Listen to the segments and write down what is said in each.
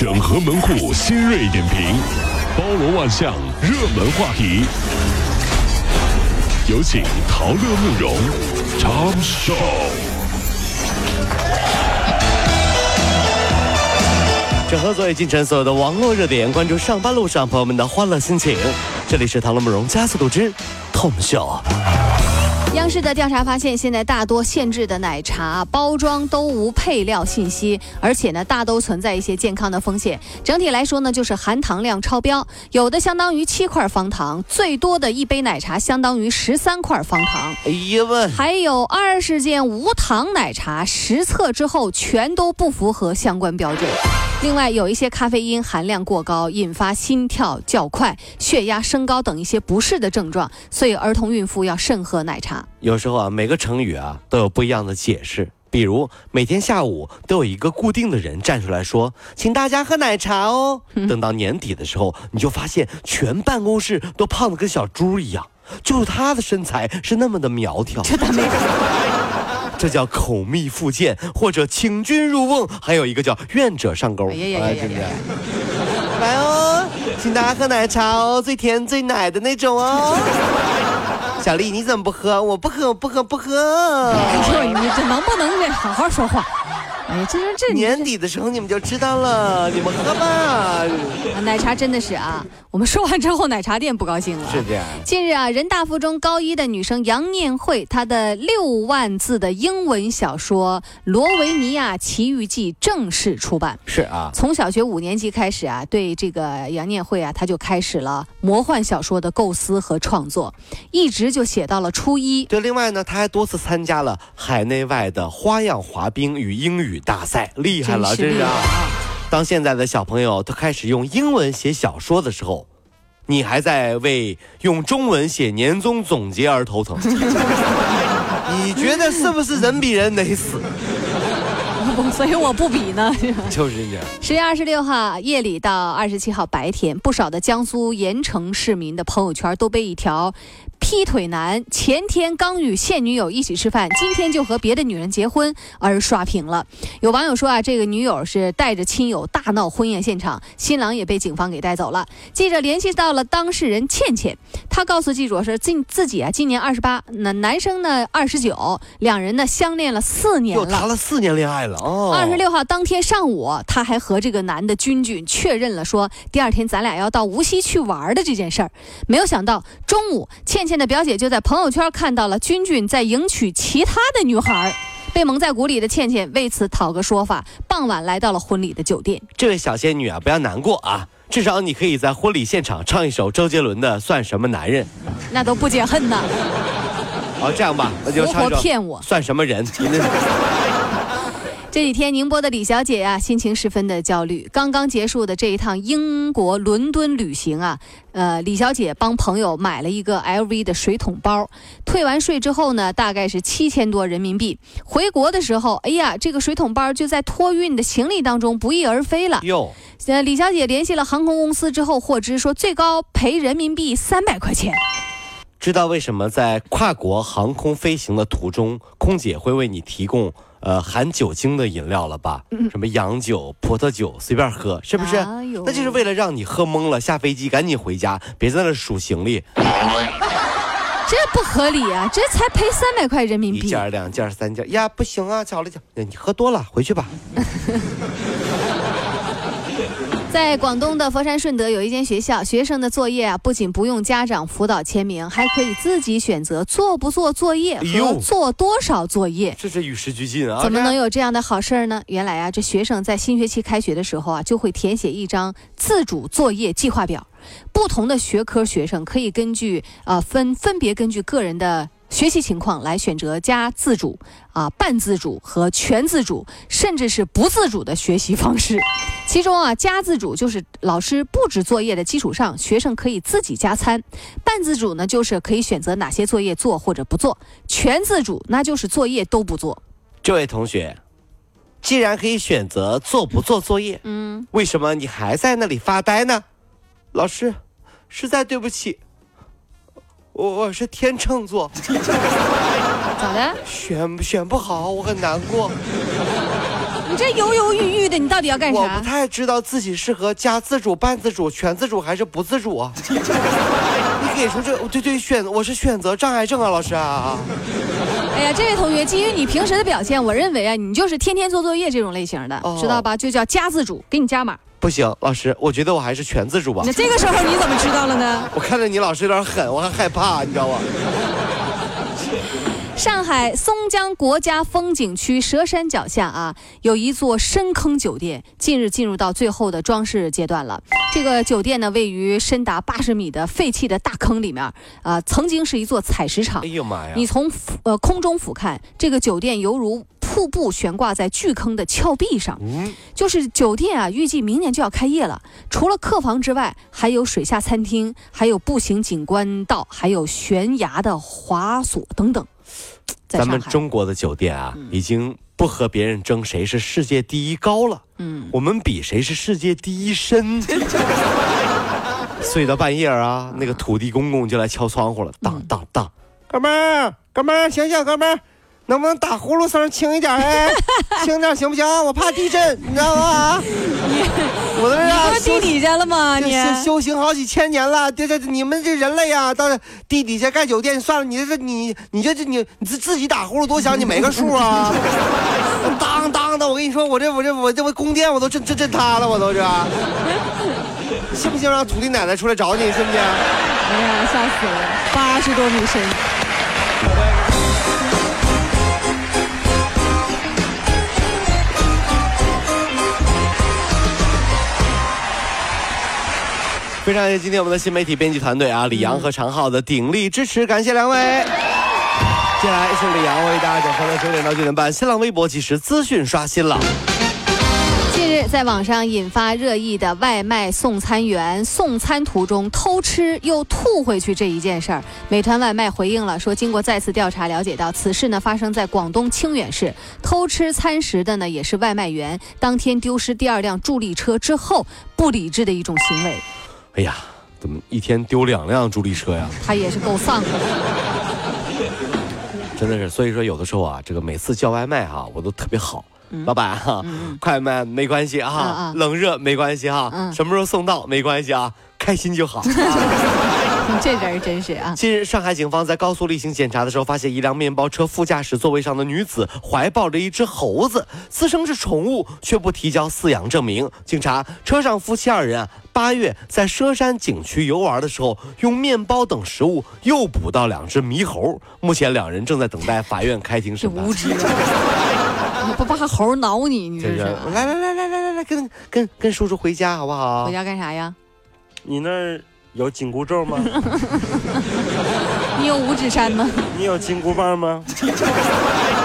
整合门户新锐点评，包罗万象，热门话题。有请陶乐慕容长寿。整合昨夜今晨所有的网络热点，关注上班路上朋友们的欢乐心情。这里是陶乐慕容加速度之 Tom Show。央视的调查发现，现在大多限制的奶茶包装都无配料信息，而且呢，大都存在一些健康的风险。整体来说呢，就是含糖量超标，有的相当于七块方糖，最多的一杯奶茶相当于十三块方糖。哎呀喂，还有二十件无糖奶茶，实测之后全都不符合相关标准。另外，有一些咖啡因含量过高，引发心跳较快、血压升高等一些不适的症状，所以儿童、孕妇要慎喝奶茶。有时候啊，每个成语啊都有不一样的解释。比如每天下午都有一个固定的人站出来说：“请大家喝奶茶哦。”等到年底的时候，你就发现全办公室都胖得跟小猪一样，就是他的身材是那么的苗条。这叫口蜜腹剑，或者请君入瓮，还有一个叫愿者上钩。哎呀呀呀呀呀！来哦，请大家喝奶茶哦，最甜最奶的那种哦。小丽，你怎么不喝？我不喝，不喝，不喝。哎呦，你这能不能好好说话？哎，这这这年底的时候你们就知道了，你们喝吧。奶茶真的是啊，我们说完之后，奶茶店不高兴了。是这样。近日啊，人大附中高一的女生杨念慧，她的六万字的英文小说《罗维尼亚奇遇记》正式出版。是啊，从小学五年级开始啊，对这个杨念慧啊，她就开始了魔幻小说的构思和创作，一直就写到了初一。对，另外呢，她还多次参加了海内外的花样滑冰与英语大赛，厉害了，真是啊！当现在的小朋友都开始用英文写小说的时候，你还在为用中文写年终总结而头疼。你觉得是不是人比人得死？所以我不比呢。就是这样。十月二十六号夜里到二十七号白天，不少的江苏盐城市民的朋友圈都被一条。劈腿男前天刚与现女友一起吃饭，今天就和别的女人结婚而刷屏了。有网友说啊，这个女友是带着亲友大闹婚宴现场，新郎也被警方给带走了。记者联系到了当事人倩倩，她告诉记者说，自自己啊今年二十八，那男生呢二十九，两人呢相恋了四年了，谈了四年恋爱了哦。二十六号当天上午，他还和这个男的君君确认了说，第二天咱俩要到无锡去玩的这件事儿。没有想到中午倩。倩的表姐就在朋友圈看到了君君在迎娶其他的女孩，被蒙在鼓里的倩倩为此讨个说法。傍晚来到了婚礼的酒店。这位小仙女啊，不要难过啊，至少你可以在婚礼现场唱一首周杰伦的《算什么男人》，那都不解恨呐。好，这样吧，那就活活骗我，算什么人？这几天，宁波的李小姐呀，心情十分的焦虑。刚刚结束的这一趟英国伦敦旅行啊，呃，李小姐帮朋友买了一个 LV 的水桶包，退完税之后呢，大概是七千多人民币。回国的时候，哎呀，这个水桶包就在托运的行李当中不翼而飞了。哟，呃，李小姐联系了航空公司之后，获知说最高赔人民币三百块钱。知道为什么在跨国航空飞行的途中，空姐会为你提供？呃，含酒精的饮料了吧？什么洋酒、葡萄酒，随便喝，是不是？那就是为了让你喝懵了，下飞机赶紧回家，别在那数行李。这不合理啊！这才赔三百块人民币。一件、两件、三件，呀，不行啊！巧了巧，你喝多了，回去吧。在广东的佛山顺德有一间学校，学生的作业啊，不仅不用家长辅导签名，还可以自己选择做不做作业和做多少作业。这是与时俱进啊！怎么能有这样的好事儿呢？原来啊，这学生在新学期开学的时候啊，就会填写一张自主作业计划表，不同的学科学生可以根据啊分分别根据个人的。学习情况来选择加自主、啊半自主和全自主，甚至是不自主的学习方式。其中啊，加自主就是老师布置作业的基础上，学生可以自己加餐；半自主呢，就是可以选择哪些作业做或者不做；全自主那就是作业都不做。这位同学，既然可以选择做不做作业，嗯，为什么你还在那里发呆呢？老师，实在对不起。我我是天秤座，咋的？选选不好，我很难过。你这犹犹豫豫的，你到底要干啥我不？太知道自己适合加自主、半自主、全自主还是不自主啊。你给出这对对选，我是选择障碍症啊，老师啊。哎呀，这位同学，基于你平时的表现，我认为啊，你就是天天做作业这种类型的，哦知道吧？就叫加自主，给你加码。不行，老师，我觉得我还是全自助吧那。这个时候你怎么知道了呢？我看着你老师有点狠，我还害怕，你知道吗？上海松江国家风景区佘山脚下啊，有一座深坑酒店，近日进入到最后的装饰阶段了。这个酒店呢，位于深达八十米的废弃的大坑里面，啊、曾经是一座采石场哎。呦妈呀！你从呃空中俯瞰，这个酒店犹如瀑布悬挂在巨坑的峭壁上。嗯，就是酒店啊，预计明年就要开业了。除了客房之外，还有水下餐厅，还有步行景观道，还有悬崖的滑索等等。咱们中国的酒店啊，已经不和别人争谁是世界第一高了，嗯，我们比谁是世界第一深。睡到半夜啊，那个土地公公就来敲窗户了，当当当，哥们儿，哥们儿，醒醒，哥们儿，能不能打呼噜声轻一点哎？轻点行不行？我怕地震，你知道吗？我这你啊不是地底下了吗？你修修行好几千年了，这这你们这人类呀、到地底下盖酒店算了，你这这你你这这你你自自己打呼噜多响，你没个数啊？当当的，我跟你说，我这我这我这我宫殿我都震震震塌了，我都是。信不信让土地奶奶出来找你？信不信？哎呀，吓死了，八十多米深。非常感谢今天我们的新媒体编辑团队啊，李阳和常浩的鼎力支持，感谢两位。接下来是李阳为大家讲，从九点到九点半，新浪微博即时资讯刷新了。近日，在网上引发热议的外卖送餐员送餐途中偷吃又吐回去这一件事儿，美团外卖回应了，说经过再次调查了解到，此事呢发生在广东清远市，偷吃餐食的呢也是外卖员，当天丢失第二辆助力车之后不理智的一种行为，哎呀，怎么一天丢两辆助力车呀？他也是够丧的。真的是，所以说有的时候啊，这个每次叫外卖哈、我都特别好。老板哈、快慢没关系哈、嗯嗯冷热没关系哈、嗯什么时候送到没关系啊，开心就好。这人儿真是啊！近日，上海警方在高速例行检查的时候，发现一辆面包车副驾驶座位上的女子怀抱着一只猴子，自称是宠物，却不提交饲养证明。经查，车上夫妻二人啊，八月在佘山景区游玩的时候，用面包等食物诱捕到两只猕猴。目前两人正在等待法院开庭这审判无。知啊！你不怕猴挠你？你这这是来来来来来来来，跟跟跟叔叔回家好不好回？家干啥呀？你那儿有紧箍咒吗？你有五指山吗？你有金箍棒吗？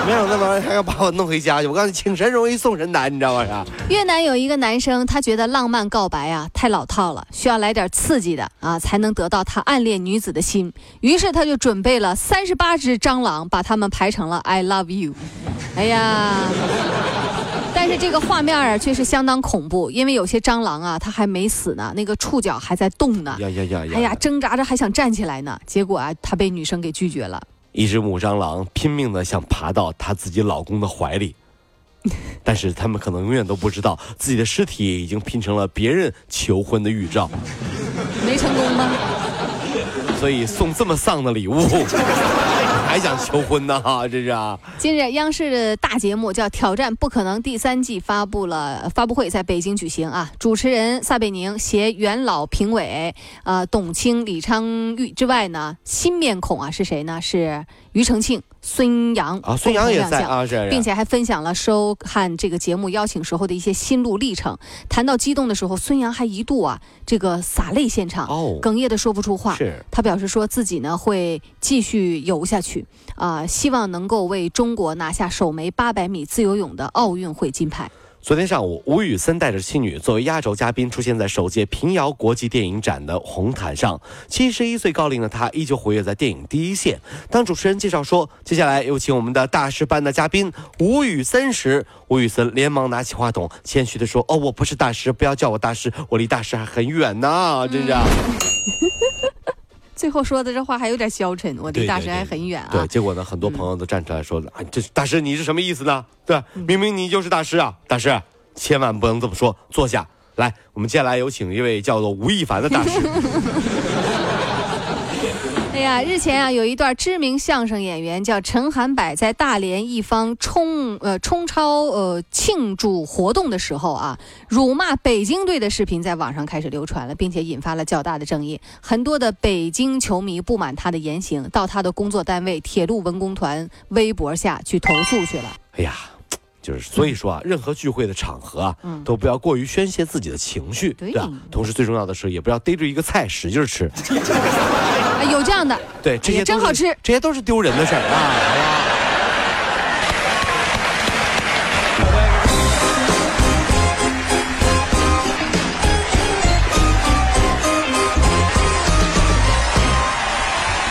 没有那玩意儿还要把我弄回家去。我告诉你，请神容易送神难，你知道吗？啥？越南有一个男生，他觉得浪漫告白啊太老套了，需要来点刺激的啊，才能得到他暗恋女子的心。于是他就准备了三十八只蟑螂，把它们排成了 I love you。哎呀，但是这个画面啊却是相当恐怖，因为有些蟑螂啊它还没死呢，那个触角还在动呢。呀呀呀呀！哎呀，挣扎着还想站起来呢，结果啊，他被女生给拒绝了。一只母蟑螂拼命的想爬到她自己老公的怀里，但是他们可能永远都不知道自己的尸体已经拼成了别人求婚的预兆，没成功吗？所以送这么丧的礼物，还想求婚呢？哈，这是啊！近日，央视的大节目叫《挑战不可能》第三季发布了发布会，在北京举行啊。主持人撒贝宁携元老评委，呃，董卿、李昌钰之外呢，新面孔啊是谁呢？是庾澄庆、孙杨啊，孙杨也。在啊，是，并且还分享了收看这个节目邀请时候的一些心路历程。谈到激动的时候，孙杨还一度啊这个洒泪现场，哦，哽咽的说不出话。是他表示说自己呢会继续游下去，啊、希望能够为中国拿下首枚八百米自由泳的奥运会金牌。昨天上午，吴宇森带着妻女作为压轴嘉宾出现在首届平遥国际电影展的红毯上。七十一岁高龄的他依旧活跃在电影第一线。当主持人介绍说接下来有请我们的大师班的嘉宾吴宇森时，吴宇森连忙拿起话筒，谦虚地说：“哦，我不是大师，不要叫我大师，我离大师还很远呢。”真是啊。最后说的这话还有点消沉，我离大师还很远啊。对，结果呢，很多朋友都站出来说了，啊，这大师你是什么意思呢？对，明明你就是大师啊，大师千万不能这么说。坐下来，我们接下来有请一位叫做吴亦凡的大师。哎呀，日前啊，有一段知名相声演员叫陈涵柏，在大连一方冲呃冲超呃庆祝活动的时候啊，辱骂北京队的视频在网上开始流传了，并且引发了较大的争议。很多的北京球迷不满他的言行，到他的工作单位铁路文工团微博下去投诉去了。哎呀，就是所以说啊，任何聚会的场合啊，嗯。都不要过于宣泄自己的情绪，对。吧？同时最重要的是，也不要逮着一个菜使劲吃，啊，有这样的，对，这些真好吃这些都是丢人的事儿啊，